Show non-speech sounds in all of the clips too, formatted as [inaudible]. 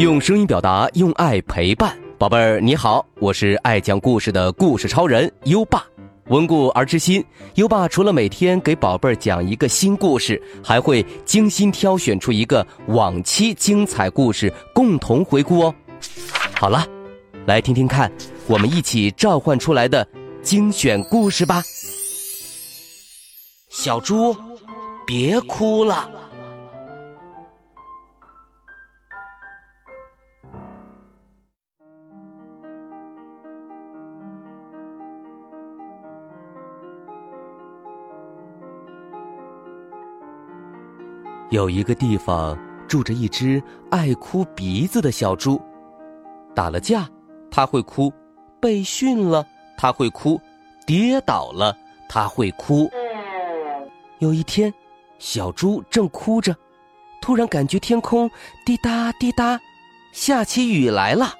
用声音表达，用爱陪伴，宝贝儿你好，我是爱讲故事的故事超人优爸。温故而知新，优爸除了每天给宝贝儿讲一个新故事，还会精心挑选出一个往期精彩故事共同回顾哦。好了，来听听看，我们一起召唤出来的精选故事吧。小猪，别哭了。有一个地方住着一只爱哭鼻子的小猪，打了架，它会哭；被训了，它会哭；跌倒了，它会哭。有一天，小猪正哭着，突然感觉天空滴答滴答，下起雨来了。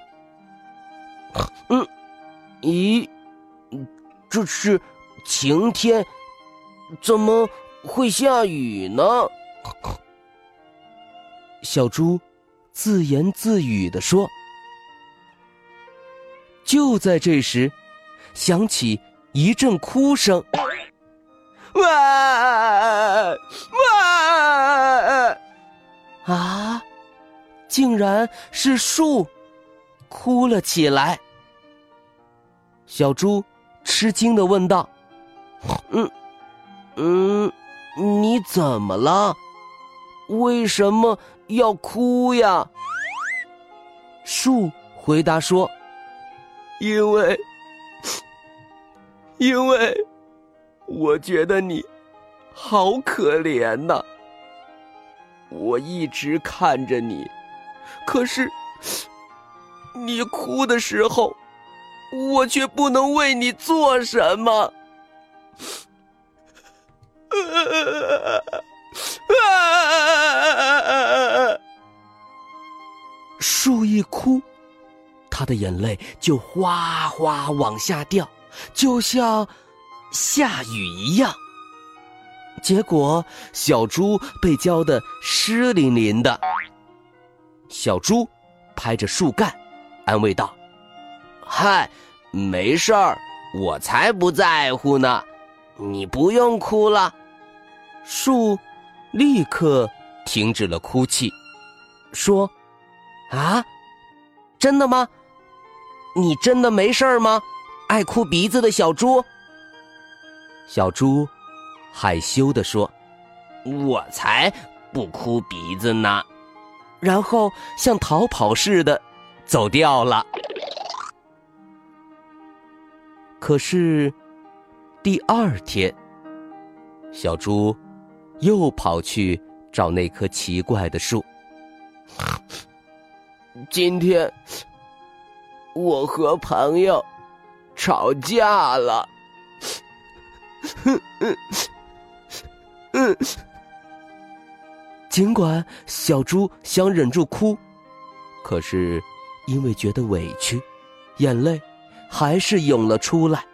嗯，咦，这是晴天，怎么会下雨呢？小猪自言自语地说：“就在这时，响起一阵哭声，哇哇！啊，竟然是树哭了起来。”小猪吃惊的问道：“嗯嗯，你怎么了？为什么？”要哭呀！树回答说：“因为，因为我觉得你好可怜呐。我一直看着你，可是你哭的时候，我却不能为你做什么。”的眼泪就哗哗往下掉，就像下雨一样。结果小猪被浇得湿淋淋的。小猪拍着树干，安慰道：“嗨，没事儿，我才不在乎呢，你不用哭了。”树立刻停止了哭泣，说。啊，真的吗？你真的没事吗？爱哭鼻子的小猪。小猪害羞的说：“我才不哭鼻子呢。”然后像逃跑似的走掉了。可是第二天，小猪又跑去找那棵奇怪的树。今天我和朋友吵架了。[laughs] 尽管小猪想忍住哭，可是因为觉得委屈，眼泪还是涌了出来。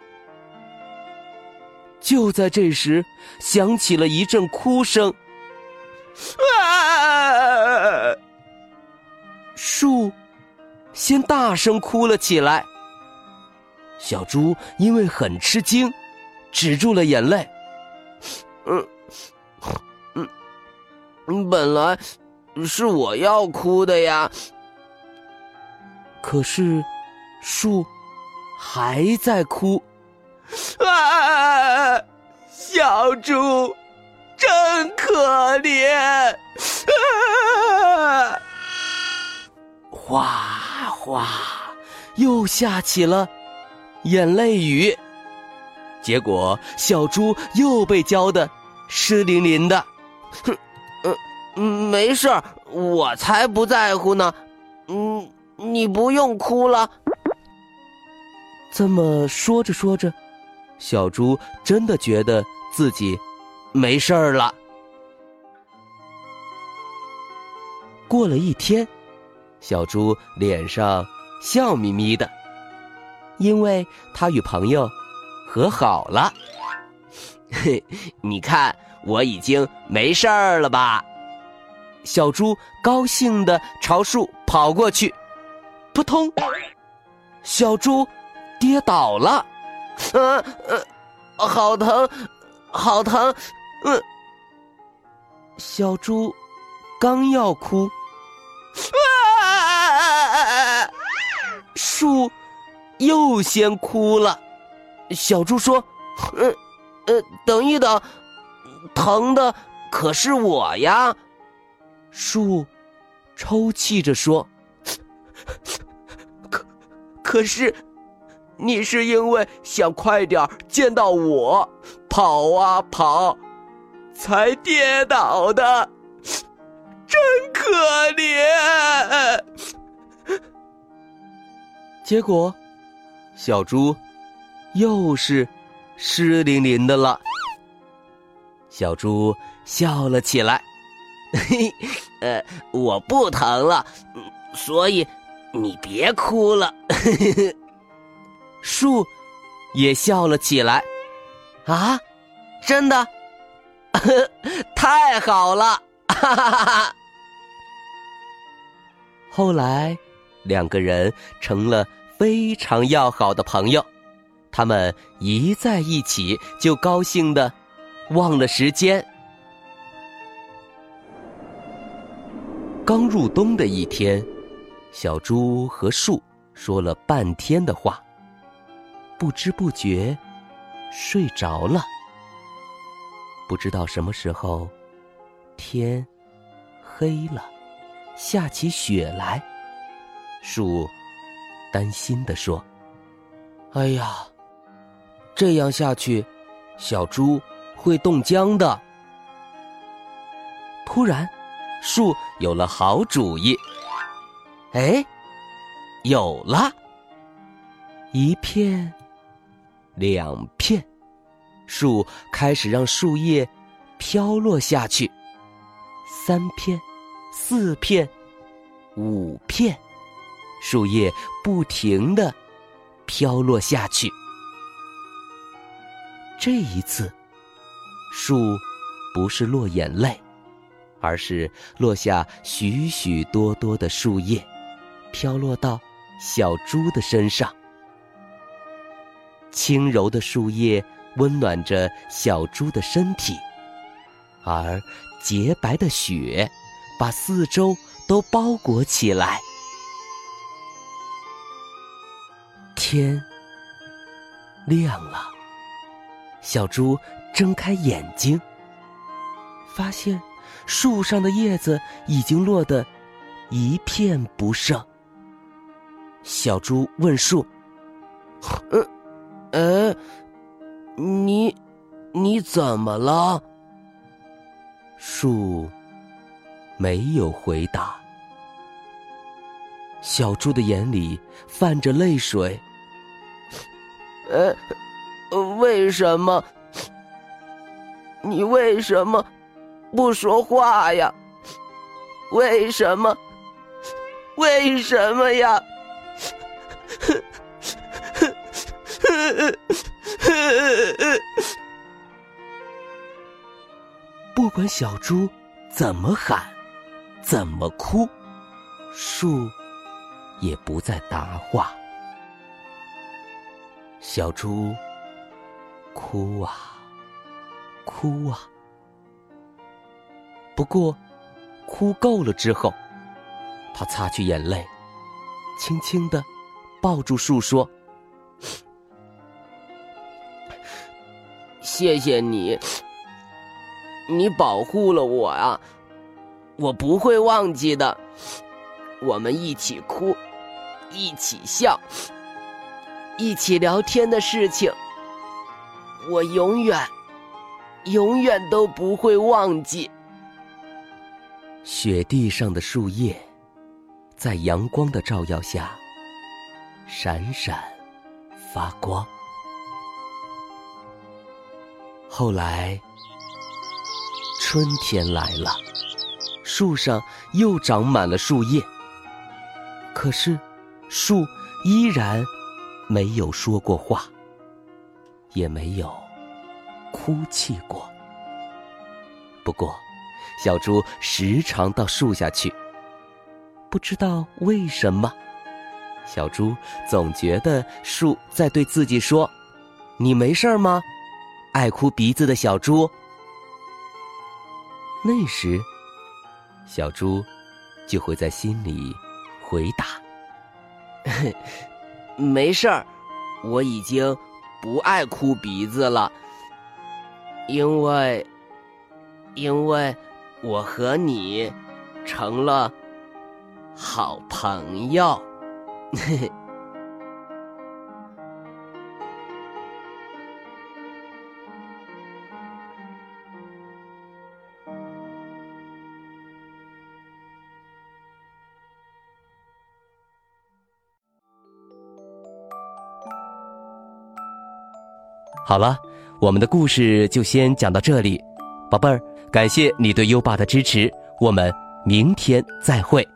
就在这时，响起了一阵哭声。啊！先大声哭了起来，小猪因为很吃惊，止住了眼泪。嗯嗯，本来是我要哭的呀，可是树还在哭。啊，小猪真可怜。啊哇哗，又下起了眼泪雨。结果小猪又被浇得湿淋淋的。哼，嗯，没事儿，我才不在乎呢。嗯，你不用哭了。这么说着说着，小猪真的觉得自己没事儿了。过了一天。小猪脸上笑眯眯的，因为他与朋友和好了。嘿，你看我已经没事儿了吧？小猪高兴的朝树跑过去，扑通，小猪跌倒了，呃呃，好疼，好疼，嗯。小猪刚要哭，树又先哭了。小猪说：“呃呃，等一等，疼的可是我呀。”树抽泣着说：“可可是，你是因为想快点见到我，跑啊跑。”才跌倒的，真可怜。结果，小猪又是湿淋淋的了。小猪笑了起来：“嘿嘿，呃，我不疼了，所以你别哭了。[laughs] ”树也笑了起来：“啊，真的？” [laughs] 太好了！哈哈哈哈后来，两个人成了非常要好的朋友。他们一在一起，就高兴的忘了时间。刚入冬的一天，小猪和树说了半天的话，不知不觉睡着了。不知道什么时候，天黑了，下起雪来。树担心的说：“哎呀，这样下去，小猪会冻僵的。”突然，树有了好主意。哎，有了！一片，两片。树开始让树叶飘落下去，三片、四片、五片，树叶不停的飘落下去。这一次，树不是落眼泪，而是落下许许多多的树叶，飘落到小猪的身上。轻柔的树叶。温暖着小猪的身体，而洁白的雪把四周都包裹起来。天亮了，小猪睁开眼睛，发现树上的叶子已经落得一片不剩。小猪问树：“呃，呃。”你，你怎么了？树没有回答。小猪的眼里泛着泪水。呃，为什么？你为什么不说话呀？为什么？为什么呀？不管小猪怎么喊，怎么哭，树也不再答话。小猪哭啊，哭啊。不过，哭够了之后，他擦去眼泪，轻轻的抱住树说。谢谢你，你保护了我啊！我不会忘记的。我们一起哭，一起笑，一起聊天的事情，我永远、永远都不会忘记。雪地上的树叶，在阳光的照耀下，闪闪发光。后来，春天来了，树上又长满了树叶。可是，树依然没有说过话，也没有哭泣过。不过，小猪时常到树下去，不知道为什么，小猪总觉得树在对自己说：“你没事吗？爱哭鼻子的小猪。”那时，小猪就会在心里回答：“没事儿，我已经不爱哭鼻子了，因为，因为我和你成了。”好朋友，嘿嘿好了，我们的故事就先讲到这里，宝贝儿，感谢你对优爸的支持，我们明天再会。